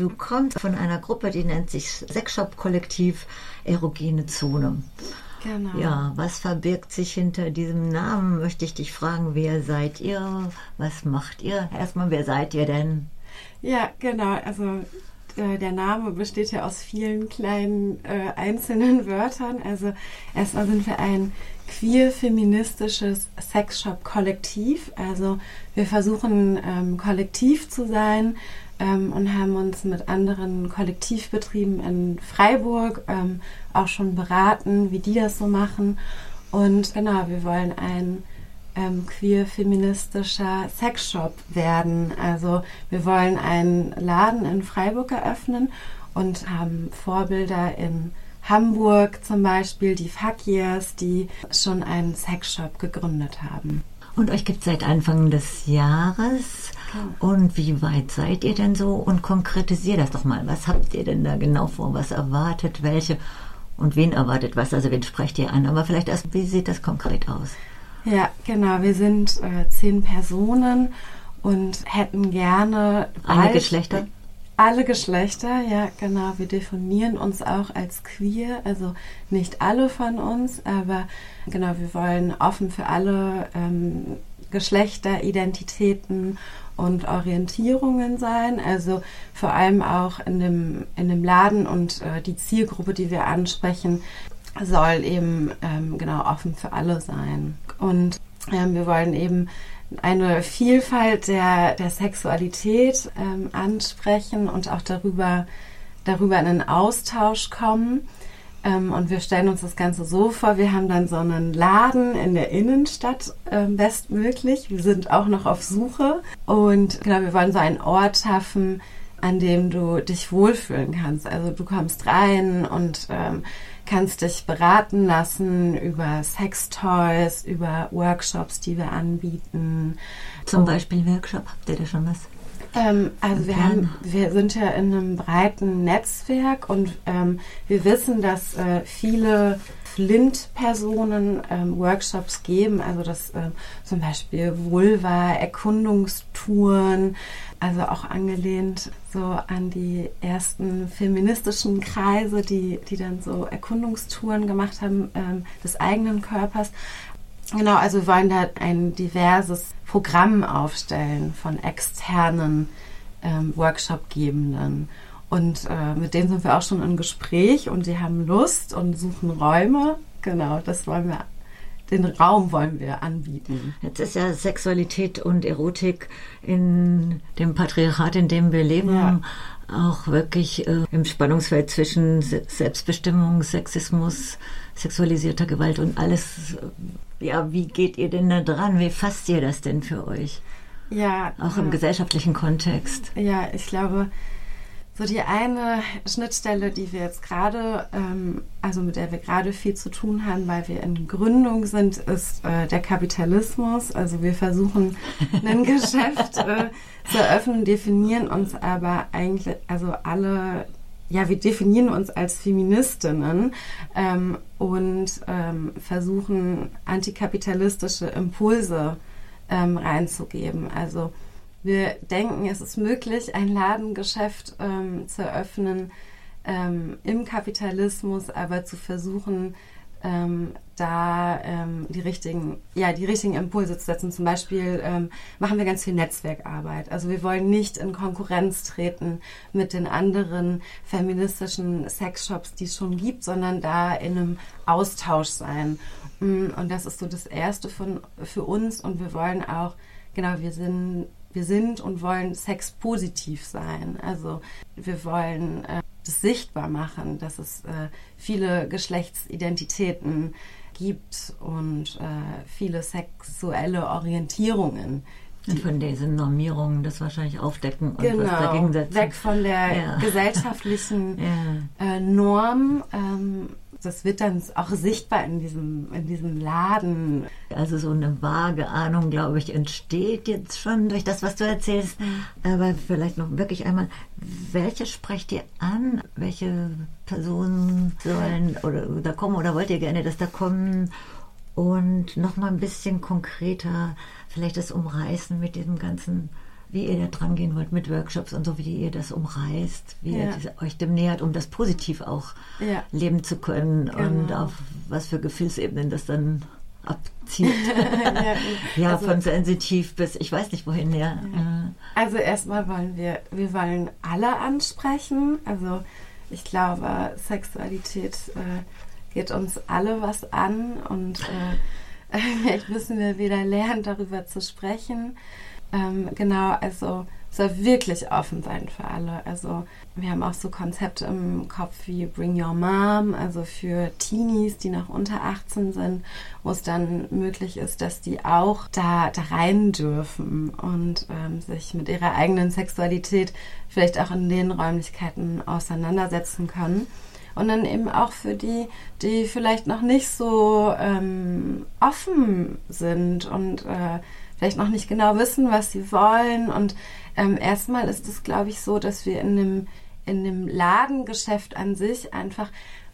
du kommst von einer Gruppe, die nennt sich Sexshop-Kollektiv Erogene Zone. Genau. Ja, was verbirgt sich hinter diesem Namen? Möchte ich dich fragen, wer seid ihr? Was macht ihr? Erstmal, wer seid ihr denn? Ja, genau. Also äh, der Name besteht ja aus vielen kleinen äh, einzelnen Wörtern. Also erstmal sind wir ein queer-feministisches Sexshop-Kollektiv. Also wir versuchen ähm, kollektiv zu sein ähm, und haben uns mit anderen Kollektivbetrieben in Freiburg ähm, auch schon beraten, wie die das so machen. Und genau, wir wollen ein ähm, queer-feministischer Sexshop werden. Also wir wollen einen Laden in Freiburg eröffnen und haben Vorbilder in Hamburg zum Beispiel, die Fakirs, die schon einen Sexshop gegründet haben. Und euch gibt es seit Anfang des Jahres. Genau. Und wie weit seid ihr denn so? Und konkretisiert das doch mal. Was habt ihr denn da genau vor? Was erwartet welche? Und wen erwartet was? Also wen sprecht ihr an? Aber vielleicht erst, wie sieht das konkret aus? Ja, genau. Wir sind äh, zehn Personen und hätten gerne. Alle Geschlechter? Alle Geschlechter, ja, genau. Wir definieren uns auch als queer, also nicht alle von uns, aber genau, wir wollen offen für alle ähm, Geschlechter, Identitäten und Orientierungen sein. Also vor allem auch in dem, in dem Laden und äh, die Zielgruppe, die wir ansprechen, soll eben ähm, genau offen für alle sein. Und ähm, wir wollen eben eine Vielfalt der, der Sexualität ähm, ansprechen und auch darüber, darüber in einen Austausch kommen. Ähm, und wir stellen uns das Ganze so vor, wir haben dann so einen Laden in der Innenstadt ähm, bestmöglich. Wir sind auch noch auf Suche und genau, wir wollen so einen Ort schaffen, an dem du dich wohlfühlen kannst. Also du kommst rein und ähm, kannst dich beraten lassen über Sextoys, über Workshops, die wir anbieten. Zum Beispiel Workshop, habt ihr da schon was? Ähm, also wir, haben, wir sind ja in einem breiten Netzwerk und ähm, wir wissen, dass äh, viele Flint-Personen ähm, Workshops geben, also das ähm, zum Beispiel Vulva, Erkundungstouren, also auch angelehnt so an die ersten feministischen Kreise, die, die dann so Erkundungstouren gemacht haben ähm, des eigenen Körpers. Genau, also wir wollen da ein diverses Programm aufstellen von externen ähm, Workshopgebenden. Und äh, mit denen sind wir auch schon im Gespräch und die haben Lust und suchen Räume. Genau, das wollen wir, den Raum wollen wir anbieten. Jetzt ist ja Sexualität und Erotik in dem Patriarchat, in dem wir leben, ja. auch wirklich äh, im Spannungsfeld zwischen Selbstbestimmung, Sexismus, sexualisierter Gewalt und alles ja, wie geht ihr denn da dran? Wie fasst ihr das denn für euch? Ja. Auch im ja. gesellschaftlichen Kontext. Ja, ich glaube, so die eine Schnittstelle, die wir jetzt gerade, ähm, also mit der wir gerade viel zu tun haben, weil wir in Gründung sind, ist äh, der Kapitalismus. Also wir versuchen ein Geschäft äh, zu eröffnen, definieren uns aber eigentlich, also alle ja, wir definieren uns als Feministinnen ähm, und ähm, versuchen antikapitalistische Impulse ähm, reinzugeben. Also wir denken, es ist möglich, ein Ladengeschäft ähm, zu eröffnen ähm, im Kapitalismus, aber zu versuchen, ähm, da ähm, die richtigen, ja, die richtigen Impulse zu setzen. Zum Beispiel ähm, machen wir ganz viel Netzwerkarbeit. Also wir wollen nicht in Konkurrenz treten mit den anderen feministischen Sexshops, die es schon gibt, sondern da in einem Austausch sein. Mm, und das ist so das Erste von, für uns. Und wir wollen auch, genau, wir sind wir sind und wollen sexpositiv sein. Also wir wollen äh, das sichtbar machen, dass es äh, viele Geschlechtsidentitäten gibt und äh, viele sexuelle Orientierungen. Und von diesen Normierungen das wahrscheinlich aufdecken und genau, was dagegen setzen. Weg von der ja. gesellschaftlichen ja. Äh, Norm. Ähm, das wird dann auch sichtbar in diesem, in diesem Laden. Also so eine vage Ahnung, glaube ich, entsteht jetzt schon durch das, was du erzählst. Mhm. Aber vielleicht noch wirklich einmal, welche sprecht ihr an? Welche Personen sollen oder da kommen oder wollt ihr gerne, dass da kommen? Und noch mal ein bisschen konkreter, vielleicht das Umreißen mit diesem ganzen wie ihr da dran gehen wollt mit Workshops und so, wie ihr das umreißt, wie ja. ihr diese, euch dem nähert, um das positiv auch ja. leben zu können genau. und auf was für Gefühlsebenen das dann abzieht. ja, ja also, von sensitiv bis ich weiß nicht wohin, ja. Also erstmal wollen wir, wir wollen alle ansprechen. Also ich glaube, Sexualität äh, geht uns alle was an und äh, vielleicht müssen wir wieder lernen, darüber zu sprechen. Ähm, genau, also soll wirklich offen sein für alle. Also wir haben auch so Konzepte im Kopf wie Bring Your Mom, also für Teenies, die noch unter 18 sind, wo es dann möglich ist, dass die auch da, da rein dürfen und ähm, sich mit ihrer eigenen Sexualität vielleicht auch in den Räumlichkeiten auseinandersetzen können. Und dann eben auch für die, die vielleicht noch nicht so ähm, offen sind und äh, vielleicht noch nicht genau wissen, was sie wollen. Und ähm, erstmal ist es, glaube ich, so, dass wir in dem, in dem Ladengeschäft an sich einfach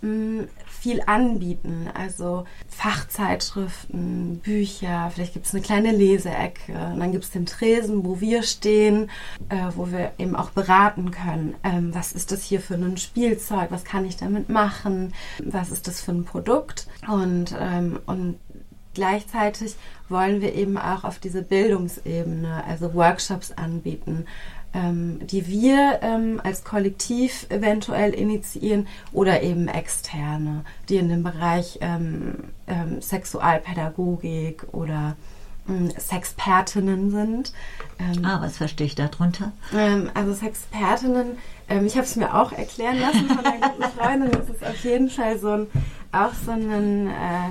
mh, mm, viel anbieten. Also Fachzeitschriften, Bücher, vielleicht gibt es eine kleine Leseecke. Und dann gibt es den Tresen, wo wir stehen, äh, wo wir eben auch beraten können. Ähm, was ist das hier für ein Spielzeug? Was kann ich damit machen? Was ist das für ein Produkt? Und, ähm, und gleichzeitig wollen wir eben auch auf diese Bildungsebene, also Workshops anbieten, ähm, die wir ähm, als Kollektiv eventuell initiieren oder eben externe, die in dem Bereich ähm, ähm Sexualpädagogik oder ähm, Sexpertinnen sind. Ähm, ah, was verstehe ich darunter? also Sexpertinnen, ich habe es mir auch erklären lassen von einer guten Freundin, das ist auf jeden Fall so ein, auch so ein äh,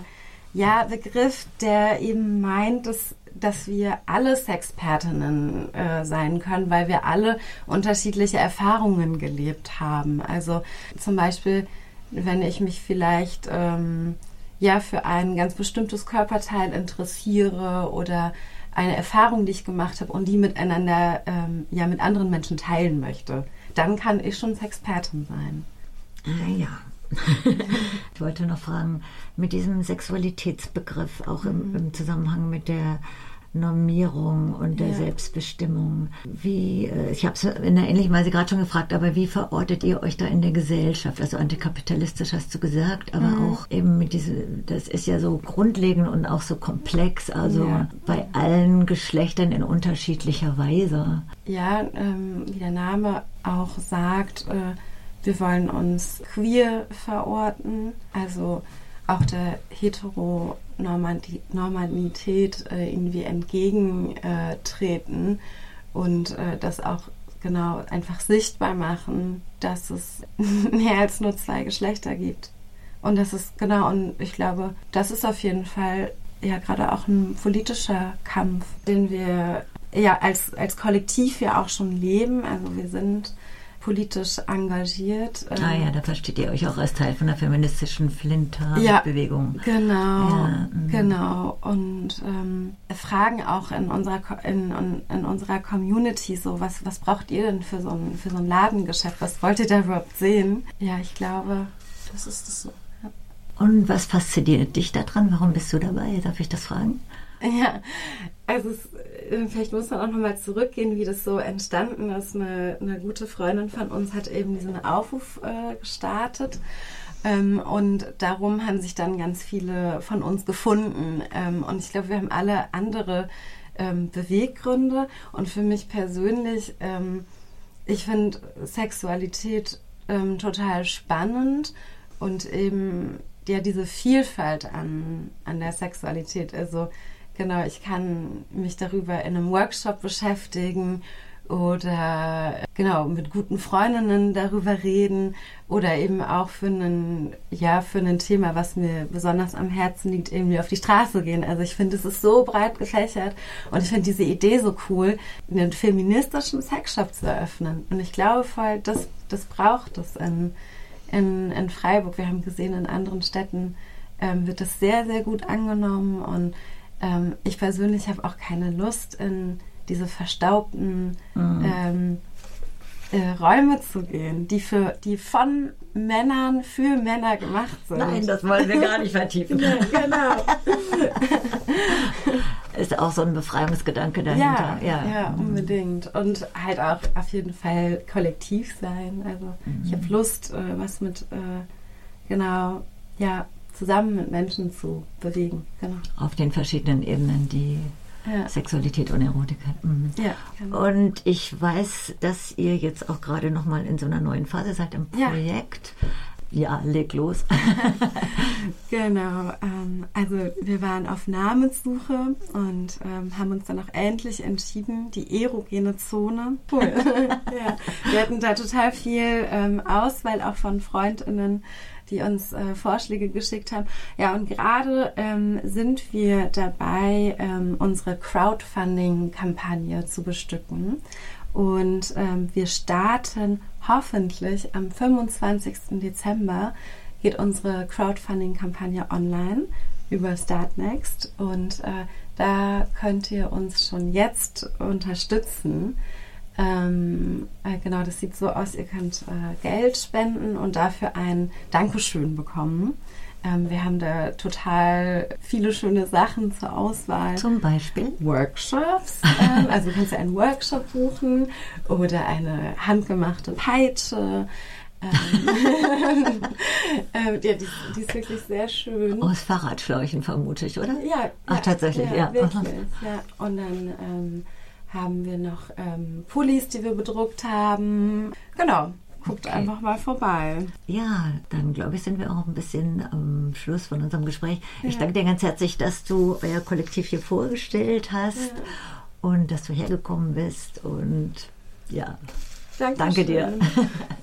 ja, Begriff, der eben meint, dass, dass wir alle Sexpertinnen äh, sein können, weil wir alle unterschiedliche Erfahrungen gelebt haben. Also zum Beispiel, wenn ich mich vielleicht ähm, ja für ein ganz bestimmtes Körperteil interessiere oder eine Erfahrung, die ich gemacht habe und die miteinander, ähm, ja, mit anderen Menschen teilen möchte, dann kann ich schon Sexpertin sein. Ah ja, ich wollte noch fragen, mit diesem Sexualitätsbegriff, auch im, mhm. im Zusammenhang mit der Normierung und der ja. Selbstbestimmung. Wie, äh, ich habe es in einer ähnlichen Weise gerade schon gefragt, aber wie verortet ihr euch da in der Gesellschaft? Also antikapitalistisch hast du gesagt, aber mhm. auch eben mit diesem, das ist ja so grundlegend und auch so komplex, also ja. bei allen Geschlechtern in unterschiedlicher Weise. Ja, ähm, wie der Name auch sagt, äh, wir wollen uns queer verorten, also auch der Heteronormalität äh, irgendwie entgegentreten und äh, das auch genau einfach sichtbar machen, dass es mehr als nur zwei Geschlechter gibt. Und das ist genau, und ich glaube, das ist auf jeden Fall ja gerade auch ein politischer Kampf, den wir ja als, als Kollektiv ja auch schon leben. Also wir sind politisch engagiert. Ah ja, da versteht ihr euch auch als Teil von der feministischen Flinter-Bewegung. Ja, genau, ja, mhm. genau. Und ähm, fragen auch in unserer, in, in, unserer Community so, was, was braucht ihr denn für so, ein, für so ein Ladengeschäft? Was wollt ihr da überhaupt sehen? Ja, ich glaube, das ist es so. Ja. Und was fasziniert dich daran? Warum bist du dabei? Darf ich das fragen? Ja, also es, äh, vielleicht muss man auch nochmal zurückgehen, wie das so entstanden ist. Eine, eine gute Freundin von uns hat eben diesen Aufruf äh, gestartet. Ähm, und darum haben sich dann ganz viele von uns gefunden. Ähm, und ich glaube, wir haben alle andere ähm, Beweggründe. Und für mich persönlich, ähm, ich finde Sexualität ähm, total spannend und eben ja diese Vielfalt an, an der Sexualität. Also Genau, ich kann mich darüber in einem Workshop beschäftigen oder genau mit guten Freundinnen darüber reden oder eben auch für einen ja für ein Thema, was mir besonders am Herzen liegt, irgendwie auf die Straße gehen. Also ich finde, es ist so breit gefächert und ich finde diese Idee so cool, einen feministischen Sexshop zu eröffnen. Und ich glaube voll, das das braucht es in, in, in Freiburg. Wir haben gesehen, in anderen Städten ähm, wird das sehr sehr gut angenommen und ähm, ich persönlich habe auch keine Lust, in diese verstaubten mhm. ähm, äh, Räume zu gehen, die für die von Männern für Männer gemacht sind. Nein, das wollen wir gar nicht vertiefen. ja, genau. ist auch so ein Befreiungsgedanke dahinter. Ja, ja, ja unbedingt. Und halt auch auf jeden Fall kollektiv sein. Also mhm. ich habe Lust, äh, was mit, äh, genau, ja, zusammen mit Menschen zu bewegen. Genau. Auf den verschiedenen Ebenen, die ja. Sexualität und Erotik hat. Mhm. Ja, genau. Und ich weiß, dass ihr jetzt auch gerade nochmal in so einer neuen Phase seid im Projekt. Ja. Ja, leg los. genau. Ähm, also wir waren auf Namenssuche und ähm, haben uns dann auch endlich entschieden, die erogene Zone. Cool. ja. Wir hatten da total viel ähm, Auswahl auch von Freundinnen die uns äh, Vorschläge geschickt haben. Ja, und gerade ähm, sind wir dabei, ähm, unsere Crowdfunding-Kampagne zu bestücken. Und ähm, wir starten hoffentlich am 25. Dezember geht unsere Crowdfunding-Kampagne online über Startnext und äh, da könnt ihr uns schon jetzt unterstützen. Ähm, äh, genau, das sieht so aus, ihr könnt äh, Geld spenden und dafür ein Dankeschön bekommen. Ähm, wir haben da total viele schöne Sachen zur Auswahl. Zum Beispiel Workshops. Ähm, also du kannst ja einen Workshop buchen oder eine handgemachte Peitsche. Ähm, ähm, ja, die, die, ist wirklich sehr schön. Aus Fahrradschläuchen vermute ich, oder? Ja. Ach, ja, tatsächlich, ja. ja. Wirklich, ja. Und dann ähm, haben wir noch ähm, Pullis, die wir bedruckt haben. Genau. Guckt okay. einfach mal vorbei. Ja, dann glaube ich, sind wir auch ein bisschen am Schluss von unserem Gespräch. Ja. Ich danke dir ganz herzlich, dass du euer Kollektiv hier vorgestellt hast ja. und dass du hergekommen bist. Und ja, Dankeschön. danke dir.